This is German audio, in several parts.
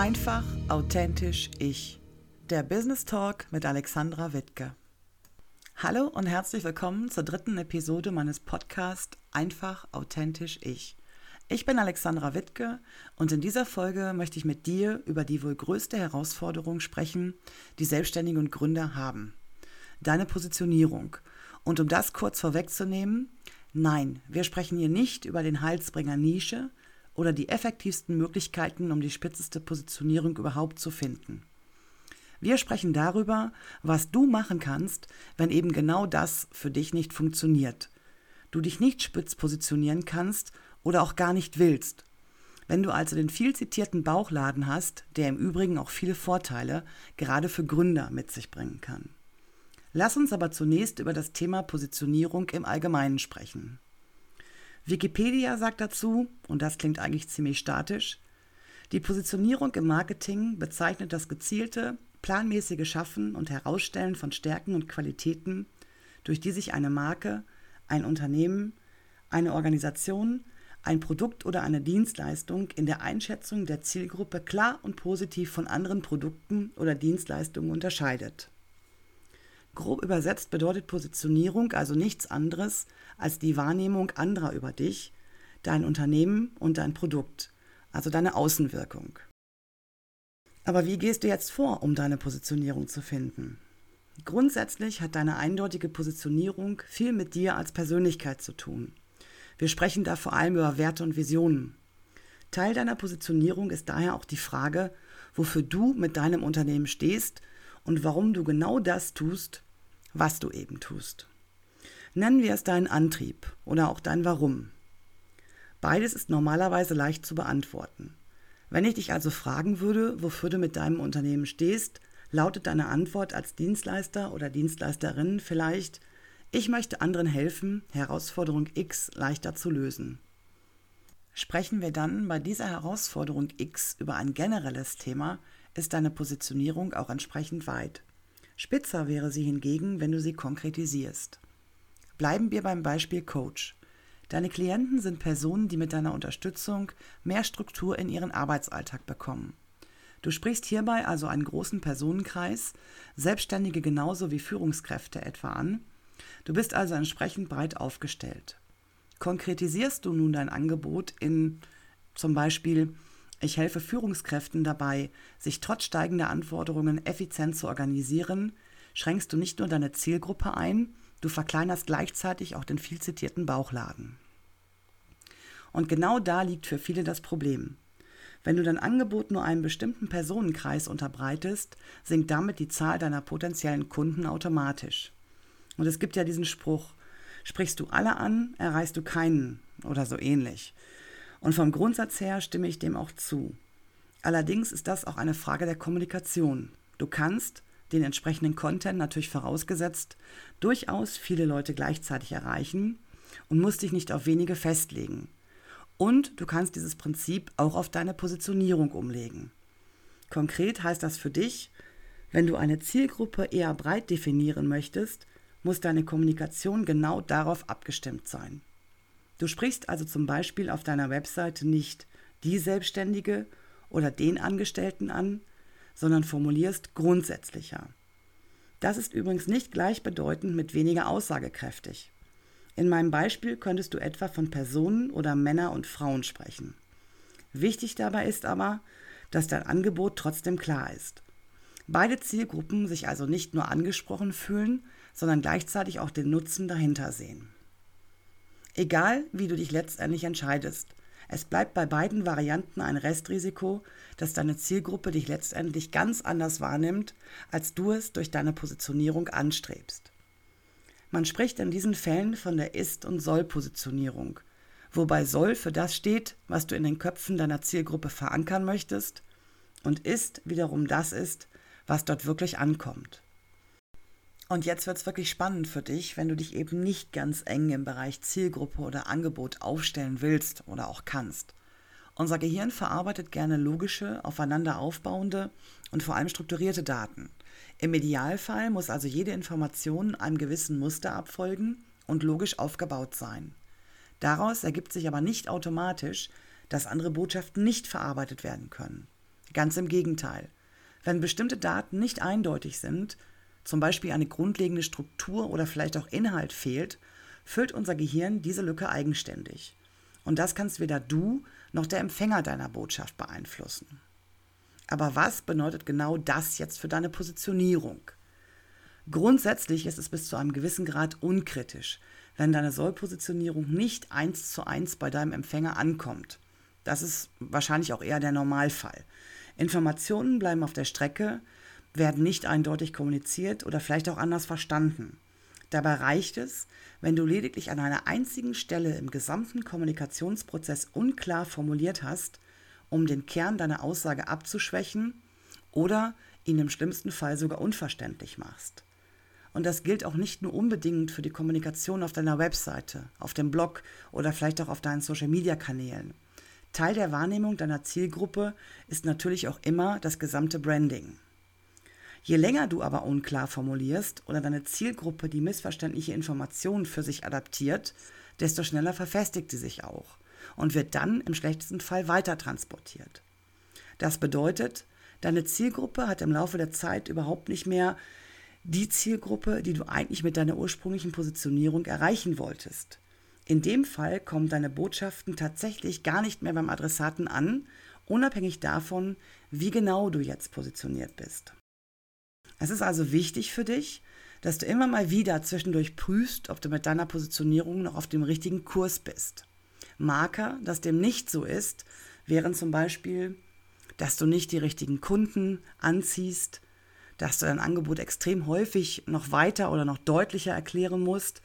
Einfach, authentisch ich. Der Business Talk mit Alexandra Wittke. Hallo und herzlich willkommen zur dritten Episode meines Podcasts Einfach, authentisch ich. Ich bin Alexandra Wittke und in dieser Folge möchte ich mit dir über die wohl größte Herausforderung sprechen, die Selbstständige und Gründer haben. Deine Positionierung. Und um das kurz vorwegzunehmen, nein, wir sprechen hier nicht über den Halsbringer Nische, oder die effektivsten Möglichkeiten, um die spitzeste Positionierung überhaupt zu finden. Wir sprechen darüber, was du machen kannst, wenn eben genau das für dich nicht funktioniert. Du dich nicht spitz positionieren kannst oder auch gar nicht willst. Wenn du also den viel zitierten Bauchladen hast, der im Übrigen auch viele Vorteile, gerade für Gründer, mit sich bringen kann. Lass uns aber zunächst über das Thema Positionierung im Allgemeinen sprechen. Wikipedia sagt dazu, und das klingt eigentlich ziemlich statisch, die Positionierung im Marketing bezeichnet das gezielte, planmäßige Schaffen und Herausstellen von Stärken und Qualitäten, durch die sich eine Marke, ein Unternehmen, eine Organisation, ein Produkt oder eine Dienstleistung in der Einschätzung der Zielgruppe klar und positiv von anderen Produkten oder Dienstleistungen unterscheidet. Grob übersetzt bedeutet Positionierung also nichts anderes als die Wahrnehmung anderer über dich, dein Unternehmen und dein Produkt, also deine Außenwirkung. Aber wie gehst du jetzt vor, um deine Positionierung zu finden? Grundsätzlich hat deine eindeutige Positionierung viel mit dir als Persönlichkeit zu tun. Wir sprechen da vor allem über Werte und Visionen. Teil deiner Positionierung ist daher auch die Frage, wofür du mit deinem Unternehmen stehst und warum du genau das tust, was du eben tust. Nennen wir es deinen Antrieb oder auch dein Warum. Beides ist normalerweise leicht zu beantworten. Wenn ich dich also fragen würde, wofür du mit deinem Unternehmen stehst, lautet deine Antwort als Dienstleister oder Dienstleisterin vielleicht, ich möchte anderen helfen, Herausforderung X leichter zu lösen. Sprechen wir dann bei dieser Herausforderung X über ein generelles Thema, ist deine Positionierung auch entsprechend weit. Spitzer wäre sie hingegen, wenn du sie konkretisierst. Bleiben wir beim Beispiel Coach. Deine Klienten sind Personen, die mit deiner Unterstützung mehr Struktur in ihren Arbeitsalltag bekommen. Du sprichst hierbei also einen großen Personenkreis, Selbstständige genauso wie Führungskräfte etwa an. Du bist also entsprechend breit aufgestellt. Konkretisierst du nun dein Angebot in zum Beispiel ich helfe Führungskräften dabei, sich trotz steigender Anforderungen effizient zu organisieren, schränkst du nicht nur deine Zielgruppe ein, du verkleinerst gleichzeitig auch den viel zitierten Bauchladen. Und genau da liegt für viele das Problem. Wenn du dein Angebot nur einem bestimmten Personenkreis unterbreitest, sinkt damit die Zahl deiner potenziellen Kunden automatisch. Und es gibt ja diesen Spruch, sprichst du alle an, erreichst du keinen oder so ähnlich. Und vom Grundsatz her stimme ich dem auch zu. Allerdings ist das auch eine Frage der Kommunikation. Du kannst den entsprechenden Content natürlich vorausgesetzt durchaus viele Leute gleichzeitig erreichen und musst dich nicht auf wenige festlegen. Und du kannst dieses Prinzip auch auf deine Positionierung umlegen. Konkret heißt das für dich, wenn du eine Zielgruppe eher breit definieren möchtest, muss deine Kommunikation genau darauf abgestimmt sein. Du sprichst also zum Beispiel auf deiner Webseite nicht die Selbstständige oder den Angestellten an, sondern formulierst grundsätzlicher. Das ist übrigens nicht gleichbedeutend mit weniger aussagekräftig. In meinem Beispiel könntest du etwa von Personen oder Männer und Frauen sprechen. Wichtig dabei ist aber, dass dein Angebot trotzdem klar ist. Beide Zielgruppen sich also nicht nur angesprochen fühlen, sondern gleichzeitig auch den Nutzen dahinter sehen. Egal, wie du dich letztendlich entscheidest, es bleibt bei beiden Varianten ein Restrisiko, dass deine Zielgruppe dich letztendlich ganz anders wahrnimmt, als du es durch deine Positionierung anstrebst. Man spricht in diesen Fällen von der Ist- und Soll-Positionierung, wobei Soll für das steht, was du in den Köpfen deiner Zielgruppe verankern möchtest, und Ist wiederum das ist, was dort wirklich ankommt. Und jetzt wird es wirklich spannend für dich, wenn du dich eben nicht ganz eng im Bereich Zielgruppe oder Angebot aufstellen willst oder auch kannst. Unser Gehirn verarbeitet gerne logische, aufeinander aufbauende und vor allem strukturierte Daten. Im Idealfall muss also jede Information einem gewissen Muster abfolgen und logisch aufgebaut sein. Daraus ergibt sich aber nicht automatisch, dass andere Botschaften nicht verarbeitet werden können. Ganz im Gegenteil. Wenn bestimmte Daten nicht eindeutig sind, zum Beispiel eine grundlegende Struktur oder vielleicht auch Inhalt fehlt, füllt unser Gehirn diese Lücke eigenständig. Und das kannst weder du noch der Empfänger deiner Botschaft beeinflussen. Aber was bedeutet genau das jetzt für deine Positionierung? Grundsätzlich ist es bis zu einem gewissen Grad unkritisch, wenn deine Sollpositionierung nicht eins zu eins bei deinem Empfänger ankommt. Das ist wahrscheinlich auch eher der Normalfall. Informationen bleiben auf der Strecke, werden nicht eindeutig kommuniziert oder vielleicht auch anders verstanden. Dabei reicht es, wenn du lediglich an einer einzigen Stelle im gesamten Kommunikationsprozess unklar formuliert hast, um den Kern deiner Aussage abzuschwächen oder ihn im schlimmsten Fall sogar unverständlich machst. Und das gilt auch nicht nur unbedingt für die Kommunikation auf deiner Webseite, auf dem Blog oder vielleicht auch auf deinen Social-Media-Kanälen. Teil der Wahrnehmung deiner Zielgruppe ist natürlich auch immer das gesamte Branding. Je länger du aber unklar formulierst oder deine Zielgruppe die missverständliche Informationen für sich adaptiert, desto schneller verfestigt sie sich auch und wird dann im schlechtesten Fall weiter transportiert. Das bedeutet, deine Zielgruppe hat im Laufe der Zeit überhaupt nicht mehr die Zielgruppe, die du eigentlich mit deiner ursprünglichen Positionierung erreichen wolltest. In dem Fall kommen deine Botschaften tatsächlich gar nicht mehr beim Adressaten an, unabhängig davon, wie genau du jetzt positioniert bist. Es ist also wichtig für dich, dass du immer mal wieder zwischendurch prüfst, ob du mit deiner Positionierung noch auf dem richtigen Kurs bist. Marker, dass dem nicht so ist, wären zum Beispiel, dass du nicht die richtigen Kunden anziehst, dass du dein Angebot extrem häufig noch weiter oder noch deutlicher erklären musst,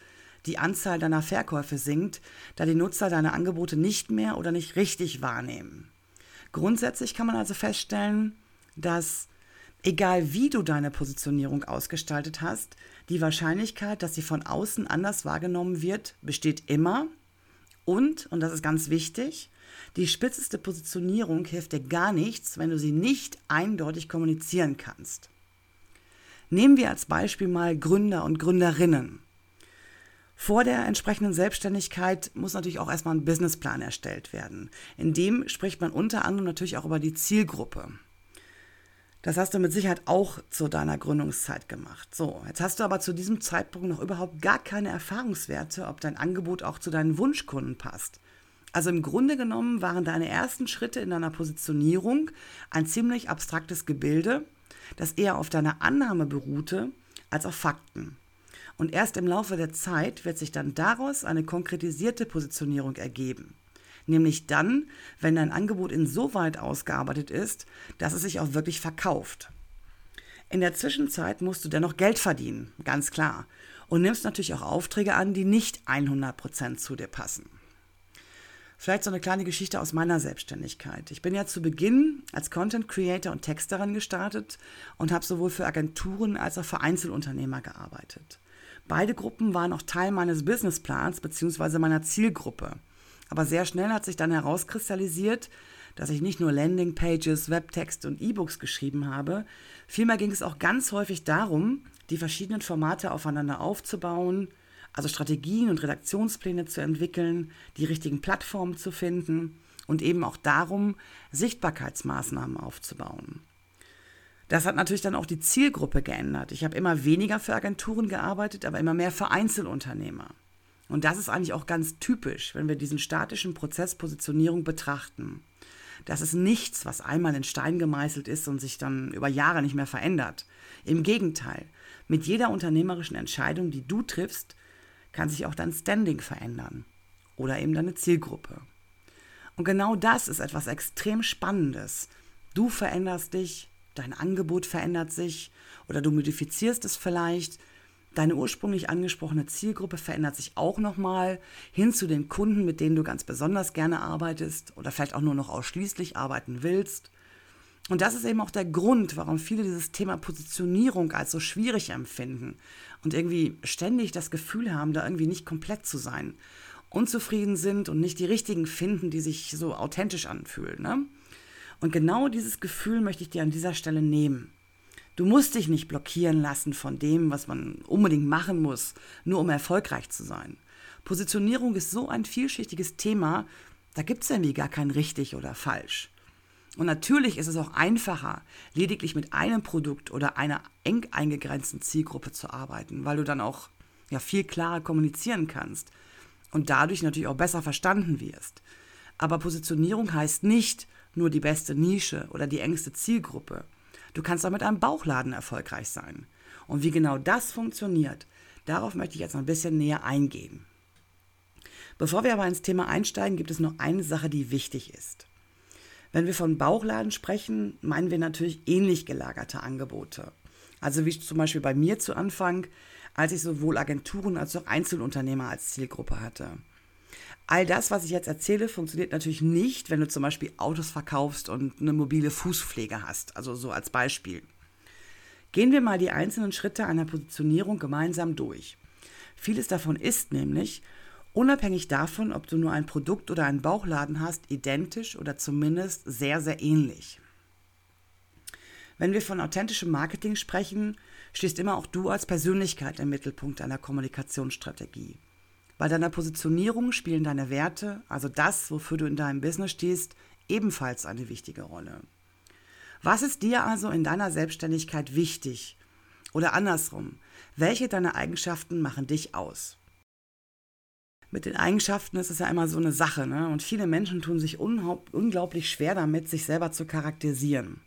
die Anzahl deiner Verkäufe sinkt, da die Nutzer deine Angebote nicht mehr oder nicht richtig wahrnehmen. Grundsätzlich kann man also feststellen, dass egal wie du deine Positionierung ausgestaltet hast, die Wahrscheinlichkeit, dass sie von außen anders wahrgenommen wird, besteht immer. Und, und das ist ganz wichtig, die spitzeste Positionierung hilft dir gar nichts, wenn du sie nicht eindeutig kommunizieren kannst. Nehmen wir als Beispiel mal Gründer und Gründerinnen. Vor der entsprechenden Selbstständigkeit muss natürlich auch erstmal ein Businessplan erstellt werden. In dem spricht man unter anderem natürlich auch über die Zielgruppe. Das hast du mit Sicherheit auch zu deiner Gründungszeit gemacht. So, jetzt hast du aber zu diesem Zeitpunkt noch überhaupt gar keine Erfahrungswerte, ob dein Angebot auch zu deinen Wunschkunden passt. Also im Grunde genommen waren deine ersten Schritte in deiner Positionierung ein ziemlich abstraktes Gebilde, das eher auf deiner Annahme beruhte als auf Fakten. Und erst im Laufe der Zeit wird sich dann daraus eine konkretisierte Positionierung ergeben. Nämlich dann, wenn dein Angebot insoweit ausgearbeitet ist, dass es sich auch wirklich verkauft. In der Zwischenzeit musst du dennoch Geld verdienen, ganz klar. Und nimmst natürlich auch Aufträge an, die nicht 100% zu dir passen. Vielleicht so eine kleine Geschichte aus meiner Selbstständigkeit. Ich bin ja zu Beginn als Content Creator und Texterin gestartet und habe sowohl für Agenturen als auch für Einzelunternehmer gearbeitet. Beide Gruppen waren auch Teil meines Businessplans bzw. meiner Zielgruppe. Aber sehr schnell hat sich dann herauskristallisiert, dass ich nicht nur Landingpages, Webtexte und E-Books geschrieben habe, vielmehr ging es auch ganz häufig darum, die verschiedenen Formate aufeinander aufzubauen, also Strategien und Redaktionspläne zu entwickeln, die richtigen Plattformen zu finden und eben auch darum, Sichtbarkeitsmaßnahmen aufzubauen. Das hat natürlich dann auch die Zielgruppe geändert. Ich habe immer weniger für Agenturen gearbeitet, aber immer mehr für Einzelunternehmer. Und das ist eigentlich auch ganz typisch, wenn wir diesen statischen Prozess Positionierung betrachten. Das ist nichts, was einmal in Stein gemeißelt ist und sich dann über Jahre nicht mehr verändert. Im Gegenteil, mit jeder unternehmerischen Entscheidung, die du triffst, kann sich auch dein Standing verändern oder eben deine Zielgruppe. Und genau das ist etwas extrem Spannendes. Du veränderst dich, dein Angebot verändert sich oder du modifizierst es vielleicht. Deine ursprünglich angesprochene Zielgruppe verändert sich auch nochmal hin zu den Kunden, mit denen du ganz besonders gerne arbeitest oder vielleicht auch nur noch ausschließlich arbeiten willst. Und das ist eben auch der Grund, warum viele dieses Thema Positionierung als so schwierig empfinden und irgendwie ständig das Gefühl haben, da irgendwie nicht komplett zu sein, unzufrieden sind und nicht die richtigen finden, die sich so authentisch anfühlen. Ne? Und genau dieses Gefühl möchte ich dir an dieser Stelle nehmen. Du musst dich nicht blockieren lassen von dem, was man unbedingt machen muss, nur um erfolgreich zu sein. Positionierung ist so ein vielschichtiges Thema, da gibt es irgendwie gar kein richtig oder falsch. Und natürlich ist es auch einfacher, lediglich mit einem Produkt oder einer eng eingegrenzten Zielgruppe zu arbeiten, weil du dann auch ja, viel klarer kommunizieren kannst und dadurch natürlich auch besser verstanden wirst. Aber Positionierung heißt nicht nur die beste Nische oder die engste Zielgruppe. Du kannst auch mit einem Bauchladen erfolgreich sein. Und wie genau das funktioniert, darauf möchte ich jetzt noch ein bisschen näher eingehen. Bevor wir aber ins Thema einsteigen, gibt es noch eine Sache, die wichtig ist. Wenn wir von Bauchladen sprechen, meinen wir natürlich ähnlich gelagerte Angebote. Also wie zum Beispiel bei mir zu Anfang, als ich sowohl Agenturen als auch Einzelunternehmer als Zielgruppe hatte. All das, was ich jetzt erzähle, funktioniert natürlich nicht, wenn du zum Beispiel Autos verkaufst und eine mobile Fußpflege hast. Also so als Beispiel. Gehen wir mal die einzelnen Schritte einer Positionierung gemeinsam durch. Vieles davon ist nämlich, unabhängig davon, ob du nur ein Produkt oder einen Bauchladen hast, identisch oder zumindest sehr, sehr ähnlich. Wenn wir von authentischem Marketing sprechen, stehst immer auch du als Persönlichkeit im Mittelpunkt deiner Kommunikationsstrategie. Bei deiner Positionierung spielen deine Werte, also das, wofür du in deinem Business stehst, ebenfalls eine wichtige Rolle. Was ist dir also in deiner Selbstständigkeit wichtig? Oder andersrum, welche deiner Eigenschaften machen dich aus? Mit den Eigenschaften ist es ja immer so eine Sache, ne? Und viele Menschen tun sich unglaublich schwer damit, sich selber zu charakterisieren.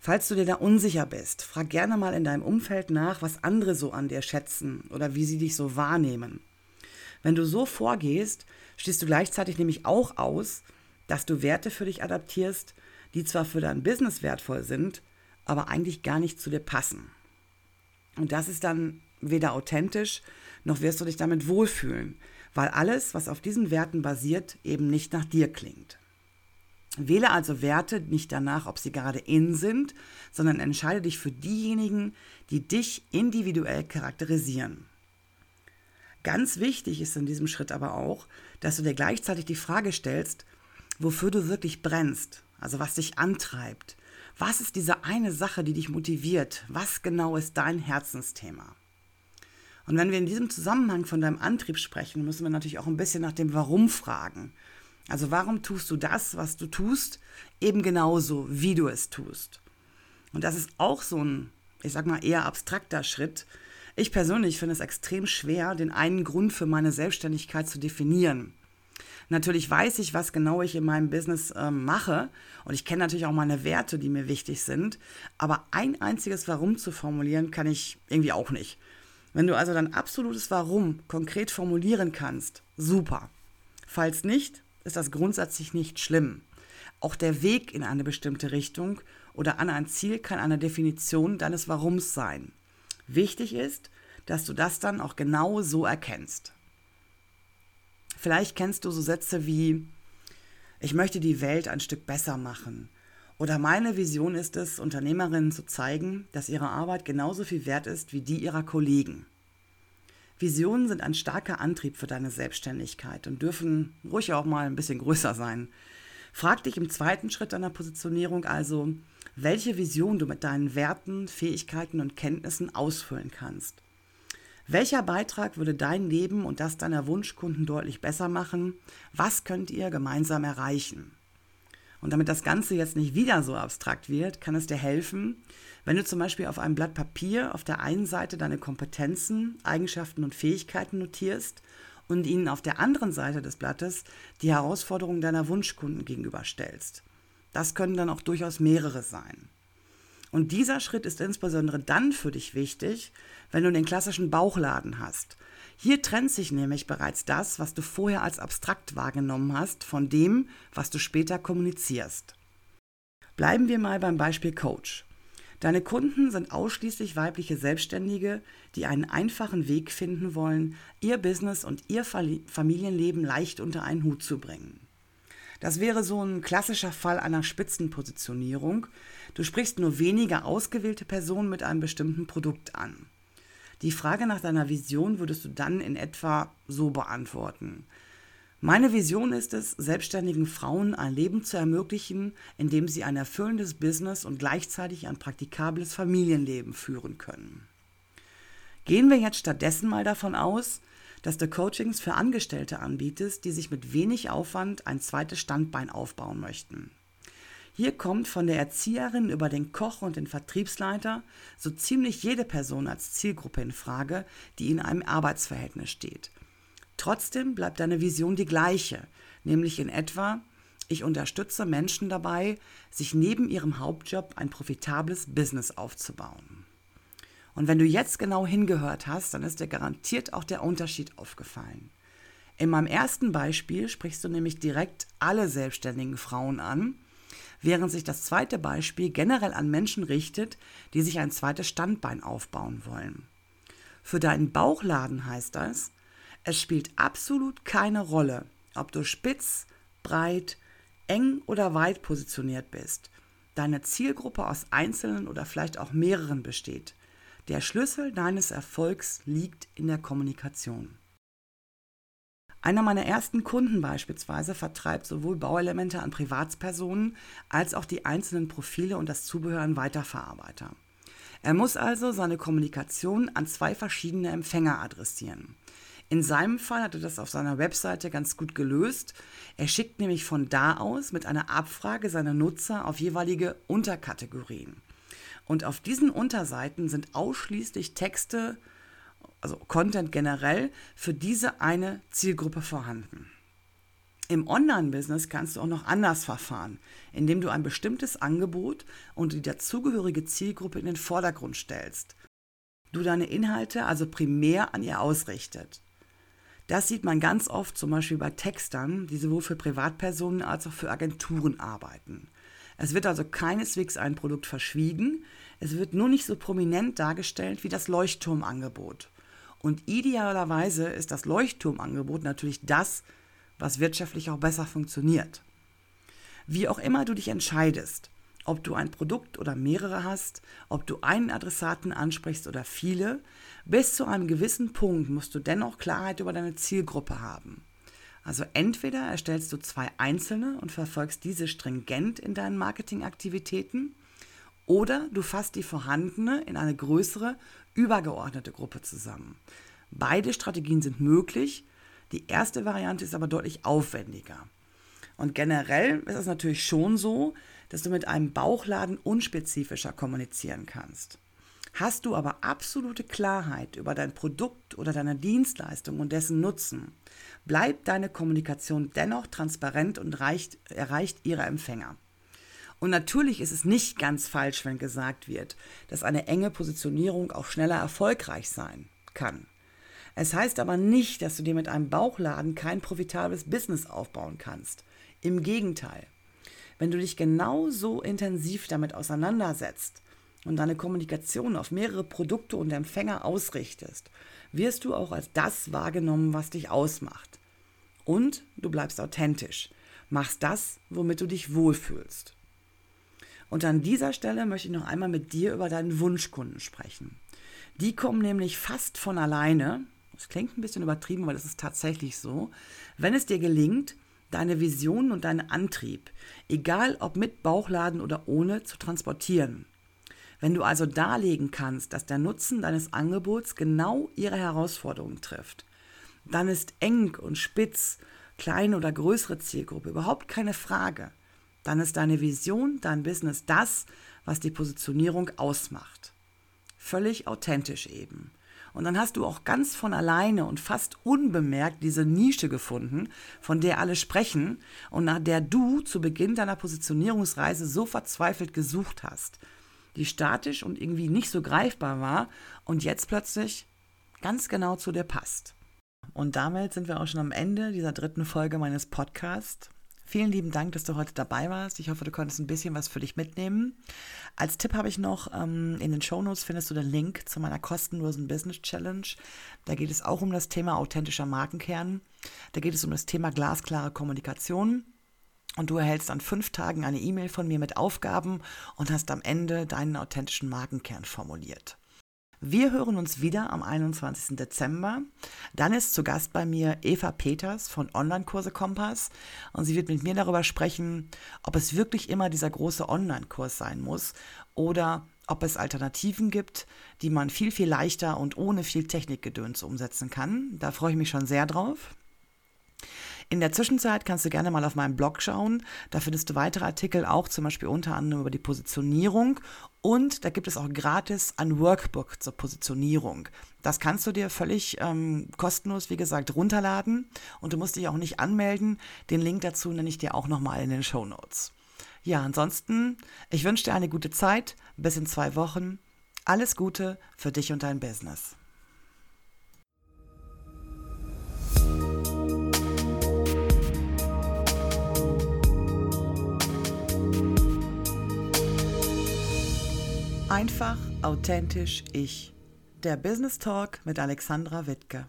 Falls du dir da unsicher bist, frag gerne mal in deinem Umfeld nach, was andere so an dir schätzen oder wie sie dich so wahrnehmen. Wenn du so vorgehst, stehst du gleichzeitig nämlich auch aus, dass du Werte für dich adaptierst, die zwar für dein Business wertvoll sind, aber eigentlich gar nicht zu dir passen. Und das ist dann weder authentisch, noch wirst du dich damit wohlfühlen, weil alles, was auf diesen Werten basiert, eben nicht nach dir klingt. Wähle also Werte nicht danach, ob sie gerade in sind, sondern entscheide dich für diejenigen, die dich individuell charakterisieren. Ganz wichtig ist in diesem Schritt aber auch, dass du dir gleichzeitig die Frage stellst, wofür du wirklich brennst, also was dich antreibt. Was ist diese eine Sache, die dich motiviert? Was genau ist dein Herzensthema? Und wenn wir in diesem Zusammenhang von deinem Antrieb sprechen, müssen wir natürlich auch ein bisschen nach dem Warum fragen. Also warum tust du das, was du tust, eben genauso, wie du es tust? Und das ist auch so ein, ich sag mal, eher abstrakter Schritt. Ich persönlich finde es extrem schwer, den einen Grund für meine Selbstständigkeit zu definieren. Natürlich weiß ich, was genau ich in meinem Business äh, mache und ich kenne natürlich auch meine Werte, die mir wichtig sind, aber ein einziges Warum zu formulieren kann ich irgendwie auch nicht. Wenn du also dein absolutes Warum konkret formulieren kannst, super. Falls nicht, ist das grundsätzlich nicht schlimm. Auch der Weg in eine bestimmte Richtung oder an ein Ziel kann eine Definition deines Warums sein. Wichtig ist, dass du das dann auch genau so erkennst. Vielleicht kennst du so Sätze wie, ich möchte die Welt ein Stück besser machen. Oder meine Vision ist es, Unternehmerinnen zu zeigen, dass ihre Arbeit genauso viel wert ist wie die ihrer Kollegen. Visionen sind ein starker Antrieb für deine Selbstständigkeit und dürfen ruhig auch mal ein bisschen größer sein. Frag dich im zweiten Schritt deiner Positionierung also, welche Vision du mit deinen Werten, Fähigkeiten und Kenntnissen ausfüllen kannst. Welcher Beitrag würde dein Leben und das deiner Wunschkunden deutlich besser machen? Was könnt ihr gemeinsam erreichen? Und damit das Ganze jetzt nicht wieder so abstrakt wird, kann es dir helfen, wenn du zum Beispiel auf einem Blatt Papier auf der einen Seite deine Kompetenzen, Eigenschaften und Fähigkeiten notierst und ihnen auf der anderen Seite des Blattes die Herausforderungen deiner Wunschkunden gegenüberstellst. Das können dann auch durchaus mehrere sein. Und dieser Schritt ist insbesondere dann für dich wichtig, wenn du den klassischen Bauchladen hast. Hier trennt sich nämlich bereits das, was du vorher als abstrakt wahrgenommen hast, von dem, was du später kommunizierst. Bleiben wir mal beim Beispiel Coach. Deine Kunden sind ausschließlich weibliche Selbstständige, die einen einfachen Weg finden wollen, ihr Business und ihr Familienleben leicht unter einen Hut zu bringen. Das wäre so ein klassischer Fall einer Spitzenpositionierung. Du sprichst nur wenige ausgewählte Personen mit einem bestimmten Produkt an. Die Frage nach deiner Vision würdest du dann in etwa so beantworten. Meine Vision ist es, selbstständigen Frauen ein Leben zu ermöglichen, in dem sie ein erfüllendes Business und gleichzeitig ein praktikables Familienleben führen können. Gehen wir jetzt stattdessen mal davon aus, dass du Coachings für Angestellte anbietest, die sich mit wenig Aufwand ein zweites Standbein aufbauen möchten. Hier kommt von der Erzieherin über den Koch und den Vertriebsleiter so ziemlich jede Person als Zielgruppe in Frage, die in einem Arbeitsverhältnis steht. Trotzdem bleibt deine Vision die gleiche, nämlich in etwa, ich unterstütze Menschen dabei, sich neben ihrem Hauptjob ein profitables Business aufzubauen. Und wenn du jetzt genau hingehört hast, dann ist dir garantiert auch der Unterschied aufgefallen. In meinem ersten Beispiel sprichst du nämlich direkt alle selbstständigen Frauen an, während sich das zweite Beispiel generell an Menschen richtet, die sich ein zweites Standbein aufbauen wollen. Für deinen Bauchladen heißt das, es spielt absolut keine Rolle, ob du spitz, breit, eng oder weit positioniert bist. Deine Zielgruppe aus einzelnen oder vielleicht auch mehreren besteht. Der Schlüssel deines Erfolgs liegt in der Kommunikation. Einer meiner ersten Kunden beispielsweise vertreibt sowohl Bauelemente an Privatpersonen als auch die einzelnen Profile und das Zubehör an Weiterverarbeiter. Er muss also seine Kommunikation an zwei verschiedene Empfänger adressieren. In seinem Fall hat er das auf seiner Webseite ganz gut gelöst. Er schickt nämlich von da aus mit einer Abfrage seine Nutzer auf jeweilige Unterkategorien. Und auf diesen Unterseiten sind ausschließlich Texte, also Content generell, für diese eine Zielgruppe vorhanden. Im Online-Business kannst du auch noch anders verfahren, indem du ein bestimmtes Angebot und die dazugehörige Zielgruppe in den Vordergrund stellst. Du deine Inhalte also primär an ihr ausrichtet. Das sieht man ganz oft zum Beispiel bei Textern, die sowohl für Privatpersonen als auch für Agenturen arbeiten. Es wird also keineswegs ein Produkt verschwiegen, es wird nur nicht so prominent dargestellt wie das Leuchtturmangebot. Und idealerweise ist das Leuchtturmangebot natürlich das, was wirtschaftlich auch besser funktioniert. Wie auch immer du dich entscheidest, ob du ein Produkt oder mehrere hast, ob du einen Adressaten ansprichst oder viele, bis zu einem gewissen Punkt musst du dennoch Klarheit über deine Zielgruppe haben. Also entweder erstellst du zwei einzelne und verfolgst diese stringent in deinen Marketingaktivitäten, oder du fasst die vorhandene in eine größere, übergeordnete Gruppe zusammen. Beide Strategien sind möglich. Die erste Variante ist aber deutlich aufwendiger. Und generell ist es natürlich schon so, dass du mit einem Bauchladen unspezifischer kommunizieren kannst. Hast du aber absolute Klarheit über dein Produkt oder deine Dienstleistung und dessen Nutzen, bleibt deine Kommunikation dennoch transparent und reicht, erreicht ihre Empfänger. Und natürlich ist es nicht ganz falsch, wenn gesagt wird, dass eine enge Positionierung auch schneller erfolgreich sein kann. Es heißt aber nicht, dass du dir mit einem Bauchladen kein profitables Business aufbauen kannst. Im Gegenteil. Wenn du dich genau so intensiv damit auseinandersetzt und deine Kommunikation auf mehrere Produkte und Empfänger ausrichtest, wirst du auch als das wahrgenommen, was dich ausmacht. Und du bleibst authentisch, machst das, womit du dich wohlfühlst. Und an dieser Stelle möchte ich noch einmal mit dir über deinen Wunschkunden sprechen. Die kommen nämlich fast von alleine, das klingt ein bisschen übertrieben, aber das ist tatsächlich so, wenn es dir gelingt, deine Vision und deinen Antrieb, egal ob mit Bauchladen oder ohne, zu transportieren. Wenn du also darlegen kannst, dass der Nutzen deines Angebots genau ihre Herausforderungen trifft, dann ist eng und spitz, kleine oder größere Zielgruppe überhaupt keine Frage dann ist deine Vision, dein Business das, was die Positionierung ausmacht. Völlig authentisch eben. Und dann hast du auch ganz von alleine und fast unbemerkt diese Nische gefunden, von der alle sprechen und nach der du zu Beginn deiner Positionierungsreise so verzweifelt gesucht hast, die statisch und irgendwie nicht so greifbar war und jetzt plötzlich ganz genau zu dir passt. Und damit sind wir auch schon am Ende dieser dritten Folge meines Podcasts. Vielen lieben Dank, dass du heute dabei warst. Ich hoffe, du konntest ein bisschen was für dich mitnehmen. Als Tipp habe ich noch, ähm, in den Shownotes findest du den Link zu meiner kostenlosen Business Challenge. Da geht es auch um das Thema authentischer Markenkern. Da geht es um das Thema glasklare Kommunikation. Und du erhältst an fünf Tagen eine E-Mail von mir mit Aufgaben und hast am Ende deinen authentischen Markenkern formuliert. Wir hören uns wieder am 21. Dezember. Dann ist zu Gast bei mir Eva Peters von Online-Kurse Kompass und sie wird mit mir darüber sprechen, ob es wirklich immer dieser große Online-Kurs sein muss oder ob es Alternativen gibt, die man viel, viel leichter und ohne viel Technikgedöns umsetzen kann. Da freue ich mich schon sehr drauf. In der Zwischenzeit kannst du gerne mal auf meinem Blog schauen. Da findest du weitere Artikel, auch zum Beispiel unter anderem über die Positionierung. Und da gibt es auch gratis ein Workbook zur Positionierung. Das kannst du dir völlig ähm, kostenlos, wie gesagt, runterladen. Und du musst dich auch nicht anmelden. Den Link dazu nenne ich dir auch nochmal in den Show Notes. Ja, ansonsten, ich wünsche dir eine gute Zeit. Bis in zwei Wochen. Alles Gute für dich und dein Business. Einfach, authentisch, ich. Der Business Talk mit Alexandra Wittke.